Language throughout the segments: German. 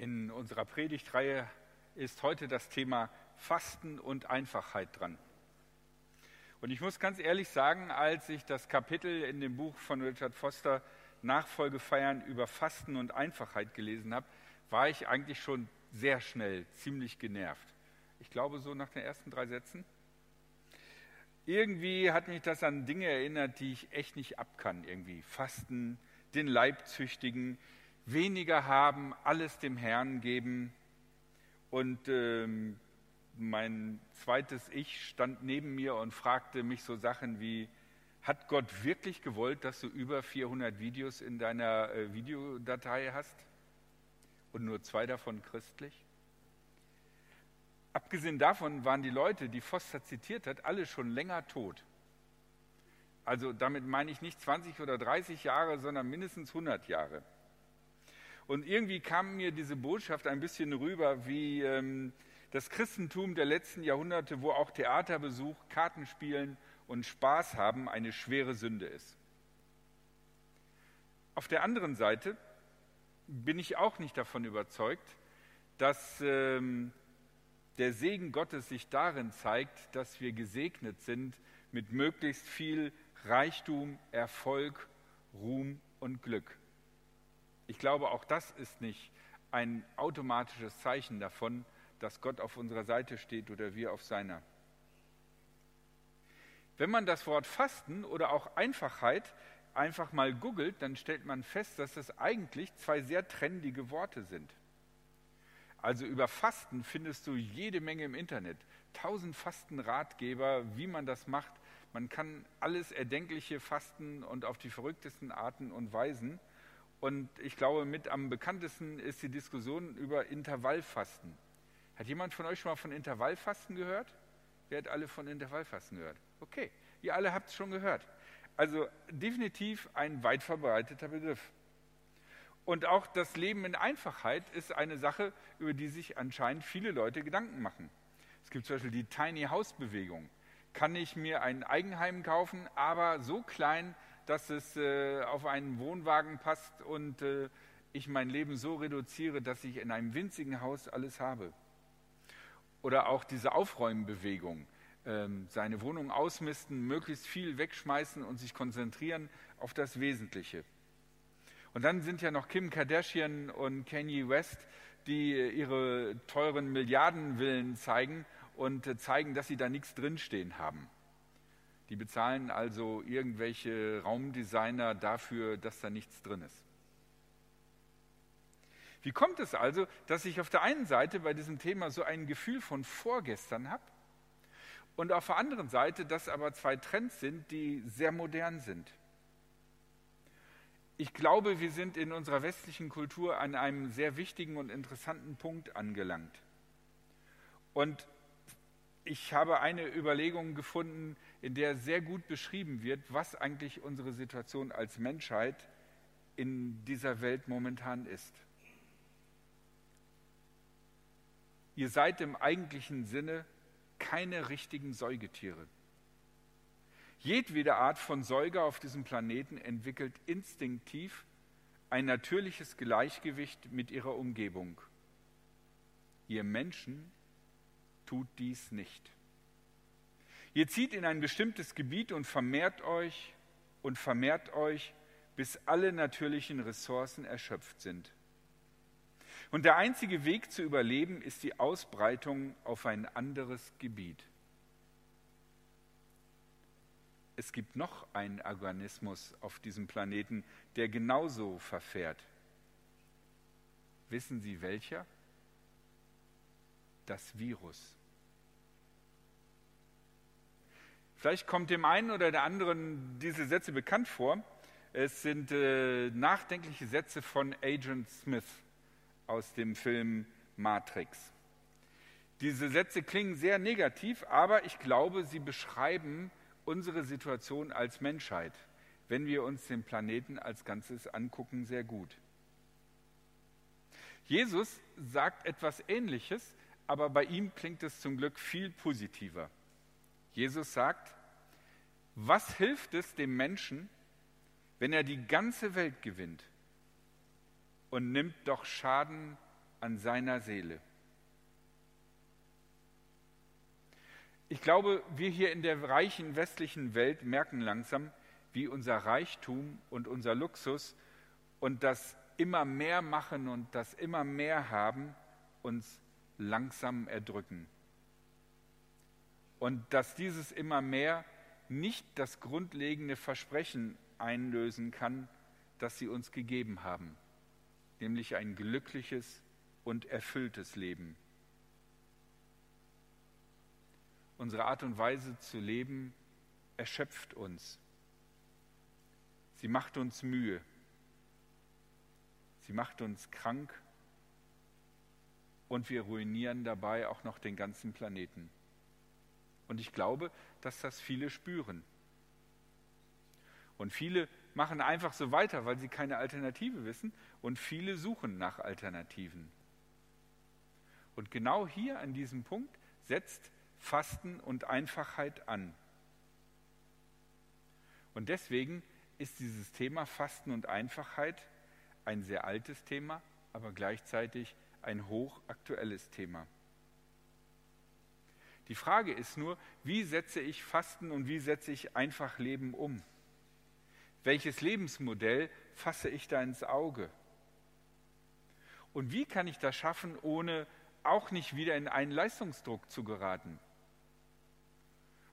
In unserer Predigtreihe ist heute das Thema Fasten und Einfachheit dran. Und ich muss ganz ehrlich sagen, als ich das Kapitel in dem Buch von Richard Foster Nachfolge feiern über Fasten und Einfachheit gelesen habe, war ich eigentlich schon sehr schnell ziemlich genervt. Ich glaube so nach den ersten drei Sätzen. Irgendwie hat mich das an Dinge erinnert, die ich echt nicht abkann. Irgendwie Fasten, den Leib züchtigen, weniger haben, alles dem Herrn geben. Und ähm, mein zweites Ich stand neben mir und fragte mich so Sachen wie, hat Gott wirklich gewollt, dass du über 400 Videos in deiner äh, Videodatei hast und nur zwei davon christlich? Abgesehen davon waren die Leute, die Foster zitiert hat, alle schon länger tot. Also damit meine ich nicht 20 oder 30 Jahre, sondern mindestens 100 Jahre. Und irgendwie kam mir diese Botschaft ein bisschen rüber wie ähm, das Christentum der letzten Jahrhunderte, wo auch Theaterbesuch, Kartenspielen und Spaß haben eine schwere Sünde ist. Auf der anderen Seite bin ich auch nicht davon überzeugt, dass ähm, der Segen Gottes sich darin zeigt, dass wir gesegnet sind mit möglichst viel Reichtum, Erfolg, Ruhm und Glück. Ich glaube, auch das ist nicht ein automatisches Zeichen davon, dass Gott auf unserer Seite steht oder wir auf seiner. Wenn man das Wort Fasten oder auch Einfachheit einfach mal googelt, dann stellt man fest, dass das eigentlich zwei sehr trendige Worte sind. Also über Fasten findest du jede Menge im Internet. Tausend Fastenratgeber, wie man das macht. Man kann alles Erdenkliche fasten und auf die verrücktesten Arten und Weisen. Und ich glaube, mit am bekanntesten ist die Diskussion über Intervallfasten. Hat jemand von euch schon mal von Intervallfasten gehört? Wer hat alle von Intervallfasten gehört? Okay, ihr alle habt es schon gehört. Also definitiv ein weit verbreiteter Begriff. Und auch das Leben in Einfachheit ist eine Sache, über die sich anscheinend viele Leute Gedanken machen. Es gibt zum Beispiel die Tiny House Bewegung. Kann ich mir ein Eigenheim kaufen, aber so klein, dass es äh, auf einen Wohnwagen passt und äh, ich mein Leben so reduziere, dass ich in einem winzigen Haus alles habe. Oder auch diese Aufräumbewegung, ähm, seine Wohnung ausmisten, möglichst viel wegschmeißen und sich konzentrieren auf das Wesentliche. Und dann sind ja noch Kim Kardashian und Kanye West, die äh, ihre teuren Milliardenvillen zeigen und äh, zeigen, dass sie da nichts drinstehen haben. Die bezahlen also irgendwelche Raumdesigner dafür, dass da nichts drin ist. Wie kommt es also, dass ich auf der einen Seite bei diesem Thema so ein Gefühl von vorgestern habe und auf der anderen Seite, dass aber zwei Trends sind, die sehr modern sind? Ich glaube, wir sind in unserer westlichen Kultur an einem sehr wichtigen und interessanten Punkt angelangt. Und ich habe eine Überlegung gefunden, in der sehr gut beschrieben wird, was eigentlich unsere Situation als Menschheit in dieser Welt momentan ist. Ihr seid im eigentlichen Sinne keine richtigen Säugetiere. Jedwede Art von Säuger auf diesem Planeten entwickelt instinktiv ein natürliches Gleichgewicht mit ihrer Umgebung. Ihr Menschen tut dies nicht. Ihr zieht in ein bestimmtes Gebiet und vermehrt euch und vermehrt euch, bis alle natürlichen Ressourcen erschöpft sind. Und der einzige Weg zu überleben ist die Ausbreitung auf ein anderes Gebiet. Es gibt noch einen Organismus auf diesem Planeten, der genauso verfährt. Wissen Sie welcher? Das Virus. Vielleicht kommt dem einen oder der anderen diese Sätze bekannt vor. Es sind äh, nachdenkliche Sätze von Agent Smith aus dem Film Matrix. Diese Sätze klingen sehr negativ, aber ich glaube, sie beschreiben unsere Situation als Menschheit, wenn wir uns den Planeten als Ganzes angucken, sehr gut. Jesus sagt etwas Ähnliches, aber bei ihm klingt es zum Glück viel positiver. Jesus sagt, was hilft es dem Menschen, wenn er die ganze Welt gewinnt und nimmt doch Schaden an seiner Seele. Ich glaube, wir hier in der reichen westlichen Welt merken langsam, wie unser Reichtum und unser Luxus und das immer mehr machen und das immer mehr haben uns langsam erdrücken. Und dass dieses immer mehr nicht das grundlegende Versprechen einlösen kann, das sie uns gegeben haben, nämlich ein glückliches und erfülltes Leben. Unsere Art und Weise zu leben erschöpft uns. Sie macht uns Mühe. Sie macht uns krank und wir ruinieren dabei auch noch den ganzen Planeten. Und ich glaube, dass das viele spüren. Und viele machen einfach so weiter, weil sie keine Alternative wissen und viele suchen nach Alternativen. Und genau hier an diesem Punkt setzt Fasten und Einfachheit an. Und deswegen ist dieses Thema Fasten und Einfachheit ein sehr altes Thema, aber gleichzeitig ein hochaktuelles Thema. Die Frage ist nur, wie setze ich Fasten und wie setze ich Einfachleben um? Welches Lebensmodell fasse ich da ins Auge? Und wie kann ich das schaffen, ohne auch nicht wieder in einen Leistungsdruck zu geraten?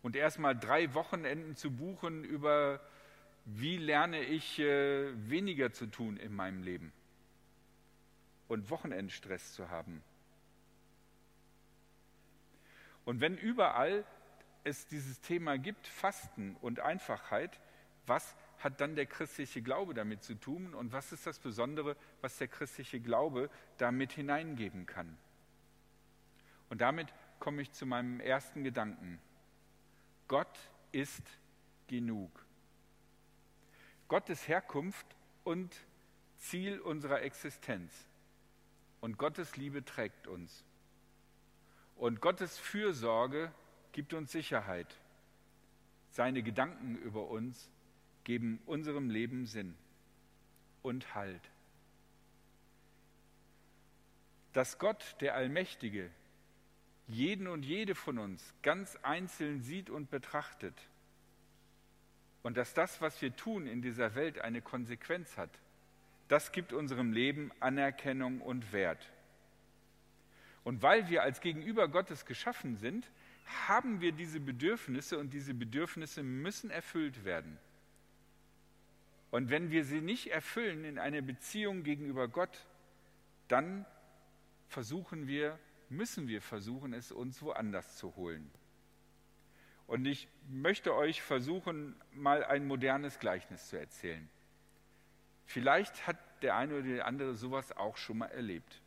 Und erstmal drei Wochenenden zu buchen über wie lerne ich äh, weniger zu tun in meinem Leben und Wochenendstress zu haben. Und wenn überall es dieses Thema gibt, Fasten und Einfachheit, was hat dann der christliche Glaube damit zu tun und was ist das Besondere, was der christliche Glaube damit hineingeben kann? Und damit komme ich zu meinem ersten Gedanken. Gott ist genug. Gottes Herkunft und Ziel unserer Existenz. Und Gottes Liebe trägt uns. Und Gottes Fürsorge gibt uns Sicherheit. Seine Gedanken über uns geben unserem Leben Sinn und Halt. Dass Gott, der Allmächtige, jeden und jede von uns ganz einzeln sieht und betrachtet und dass das, was wir tun in dieser Welt, eine Konsequenz hat, das gibt unserem Leben Anerkennung und Wert. Und weil wir als Gegenüber Gottes geschaffen sind, haben wir diese Bedürfnisse und diese Bedürfnisse müssen erfüllt werden. Und wenn wir sie nicht erfüllen in einer Beziehung gegenüber Gott, dann versuchen wir, müssen wir versuchen, es uns woanders zu holen. Und ich möchte euch versuchen, mal ein modernes Gleichnis zu erzählen. Vielleicht hat der eine oder die andere sowas auch schon mal erlebt.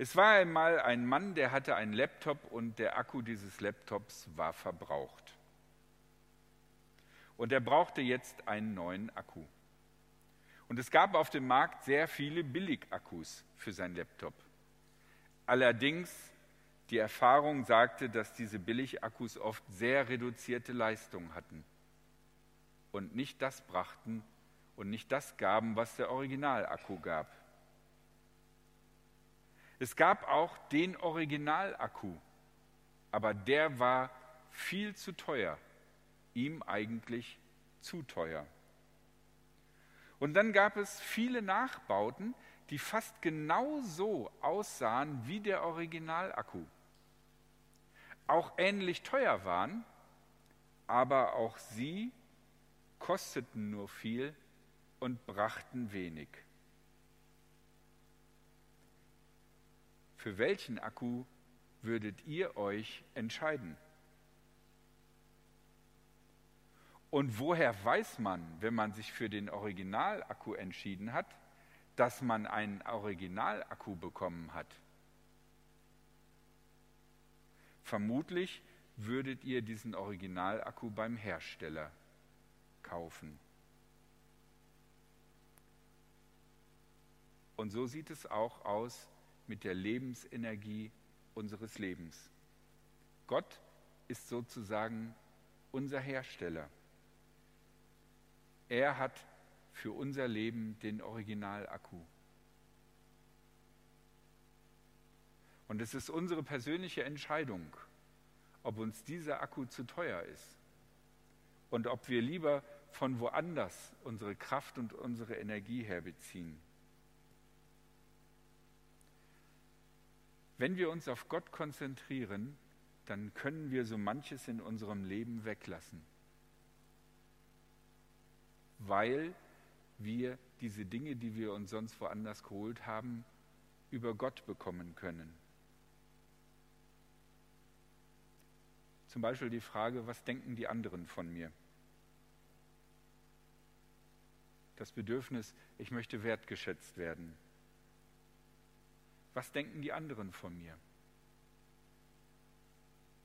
Es war einmal ein Mann, der hatte einen Laptop und der Akku dieses Laptops war verbraucht. Und er brauchte jetzt einen neuen Akku. Und es gab auf dem Markt sehr viele Billigakkus für sein Laptop. Allerdings die Erfahrung sagte, dass diese Billigakkus oft sehr reduzierte Leistung hatten und nicht das brachten und nicht das gaben, was der Originalakku gab. Es gab auch den Originalakku, aber der war viel zu teuer, ihm eigentlich zu teuer. Und dann gab es viele Nachbauten, die fast genau so aussahen wie der Originalakku auch ähnlich teuer waren, aber auch sie kosteten nur viel und brachten wenig. Für welchen Akku würdet ihr euch entscheiden? Und woher weiß man, wenn man sich für den Originalakku entschieden hat, dass man einen Originalakku bekommen hat? Vermutlich würdet ihr diesen Originalakku beim Hersteller kaufen. Und so sieht es auch aus mit der Lebensenergie unseres Lebens. Gott ist sozusagen unser Hersteller. Er hat für unser Leben den Originalakku. Und es ist unsere persönliche Entscheidung, ob uns dieser Akku zu teuer ist und ob wir lieber von woanders unsere Kraft und unsere Energie herbeziehen. Wenn wir uns auf Gott konzentrieren, dann können wir so manches in unserem Leben weglassen, weil wir diese Dinge, die wir uns sonst woanders geholt haben, über Gott bekommen können. Zum Beispiel die Frage, was denken die anderen von mir? Das Bedürfnis, ich möchte wertgeschätzt werden. Was denken die anderen von mir?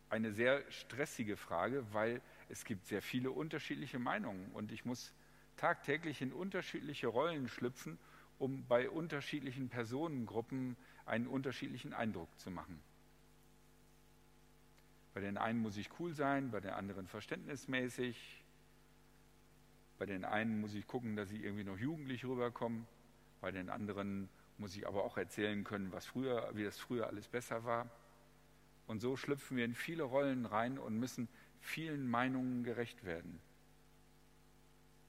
Eine sehr stressige Frage, weil es gibt sehr viele unterschiedliche Meinungen und ich muss tagtäglich in unterschiedliche Rollen schlüpfen, um bei unterschiedlichen Personengruppen einen unterschiedlichen Eindruck zu machen. Bei den einen muss ich cool sein, bei den anderen verständnismäßig. Bei den einen muss ich gucken, dass ich irgendwie noch jugendlich rüberkomme. Bei den anderen muss ich aber auch erzählen können, was früher, wie das früher alles besser war. Und so schlüpfen wir in viele Rollen rein und müssen vielen Meinungen gerecht werden.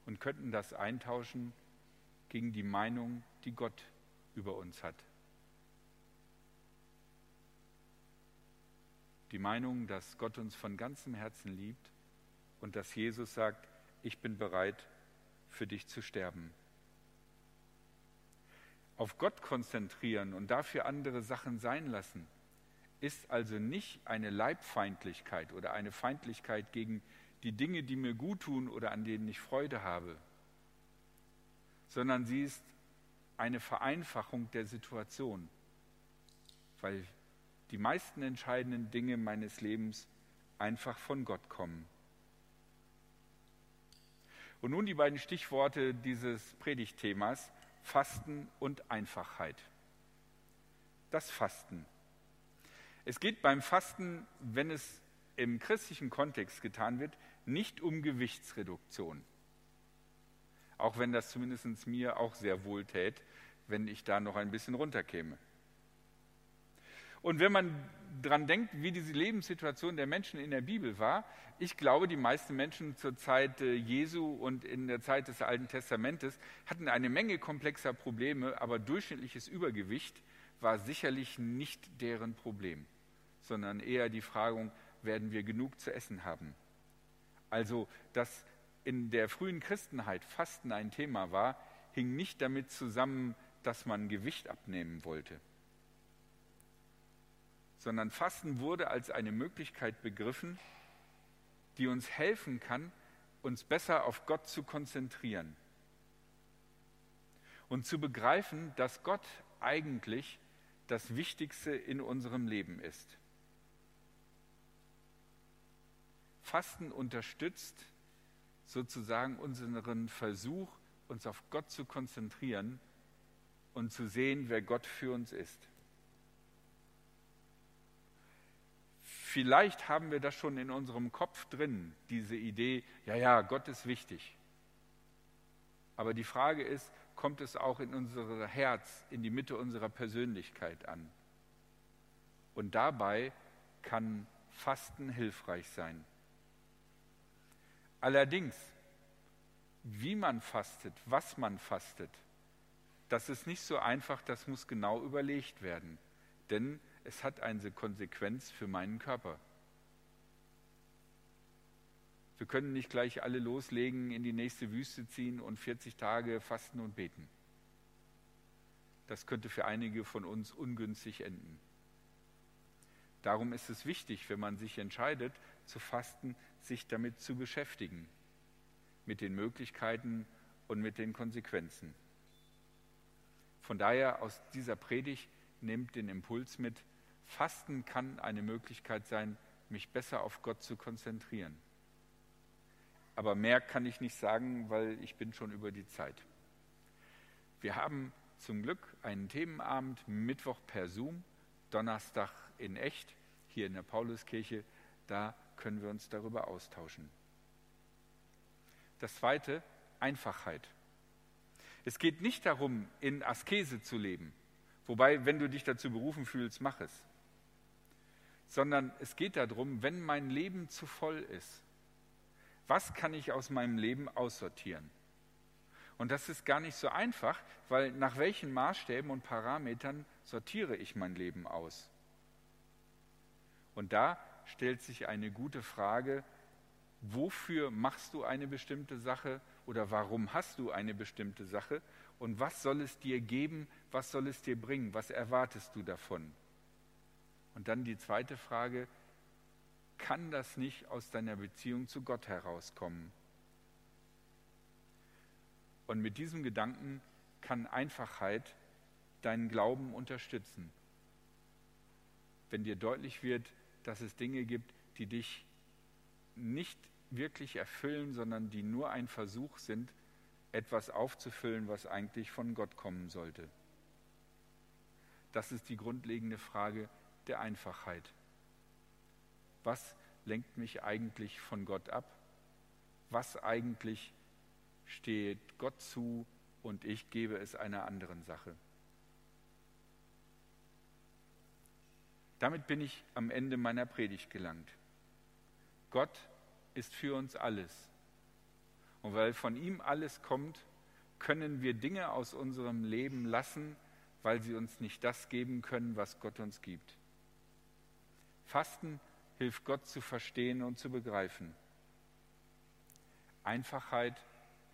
Und könnten das eintauschen gegen die Meinung, die Gott über uns hat. Die Meinung, dass Gott uns von ganzem Herzen liebt und dass Jesus sagt, ich bin bereit, für dich zu sterben auf Gott konzentrieren und dafür andere Sachen sein lassen, ist also nicht eine Leibfeindlichkeit oder eine Feindlichkeit gegen die Dinge, die mir gut tun oder an denen ich Freude habe, sondern sie ist eine Vereinfachung der Situation, weil die meisten entscheidenden Dinge meines Lebens einfach von Gott kommen. Und nun die beiden Stichworte dieses Predigtthemas. Fasten und Einfachheit. Das Fasten. Es geht beim Fasten, wenn es im christlichen Kontext getan wird, nicht um Gewichtsreduktion. Auch wenn das zumindest mir auch sehr wohl tät, wenn ich da noch ein bisschen runterkäme. Und wenn man daran denkt, wie diese Lebenssituation der Menschen in der Bibel war, ich glaube, die meisten Menschen zur Zeit äh, Jesu und in der Zeit des Alten Testamentes hatten eine Menge komplexer Probleme, aber durchschnittliches Übergewicht war sicherlich nicht deren Problem, sondern eher die Frage, werden wir genug zu essen haben? Also, dass in der frühen Christenheit Fasten ein Thema war, hing nicht damit zusammen, dass man Gewicht abnehmen wollte, sondern Fasten wurde als eine Möglichkeit begriffen, die uns helfen kann, uns besser auf Gott zu konzentrieren und zu begreifen, dass Gott eigentlich das Wichtigste in unserem Leben ist. Fasten unterstützt sozusagen unseren Versuch, uns auf Gott zu konzentrieren und zu sehen, wer Gott für uns ist. Vielleicht haben wir das schon in unserem Kopf drin, diese Idee, ja, ja, Gott ist wichtig. Aber die Frage ist, kommt es auch in unser Herz, in die Mitte unserer Persönlichkeit an? Und dabei kann Fasten hilfreich sein. Allerdings, wie man fastet, was man fastet, das ist nicht so einfach, das muss genau überlegt werden. Denn es hat eine Konsequenz für meinen Körper. Wir können nicht gleich alle loslegen, in die nächste Wüste ziehen und 40 Tage fasten und beten. Das könnte für einige von uns ungünstig enden. Darum ist es wichtig, wenn man sich entscheidet zu fasten, sich damit zu beschäftigen, mit den Möglichkeiten und mit den Konsequenzen. Von daher aus dieser Predigt nehmt den Impuls mit, Fasten kann eine Möglichkeit sein, mich besser auf Gott zu konzentrieren. Aber mehr kann ich nicht sagen, weil ich bin schon über die Zeit. Wir haben zum Glück einen Themenabend Mittwoch per Zoom, Donnerstag in echt, hier in der Pauluskirche. Da können wir uns darüber austauschen. Das zweite, Einfachheit. Es geht nicht darum, in Askese zu leben. Wobei, wenn du dich dazu berufen fühlst, mach es. Sondern es geht darum, wenn mein Leben zu voll ist, was kann ich aus meinem Leben aussortieren? Und das ist gar nicht so einfach, weil nach welchen Maßstäben und Parametern sortiere ich mein Leben aus? Und da stellt sich eine gute Frage, wofür machst du eine bestimmte Sache oder warum hast du eine bestimmte Sache und was soll es dir geben, was soll es dir bringen, was erwartest du davon? Und dann die zweite Frage, kann das nicht aus deiner Beziehung zu Gott herauskommen? Und mit diesem Gedanken kann Einfachheit deinen Glauben unterstützen. Wenn dir deutlich wird, dass es Dinge gibt, die dich nicht wirklich erfüllen, sondern die nur ein Versuch sind, etwas aufzufüllen, was eigentlich von Gott kommen sollte. Das ist die grundlegende Frage der Einfachheit. Was lenkt mich eigentlich von Gott ab? Was eigentlich steht Gott zu und ich gebe es einer anderen Sache? Damit bin ich am Ende meiner Predigt gelangt. Gott ist für uns alles. Und weil von ihm alles kommt, können wir Dinge aus unserem Leben lassen, weil sie uns nicht das geben können, was Gott uns gibt. Fasten hilft Gott zu verstehen und zu begreifen. Einfachheit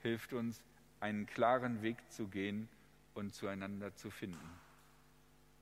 hilft uns, einen klaren Weg zu gehen und zueinander zu finden.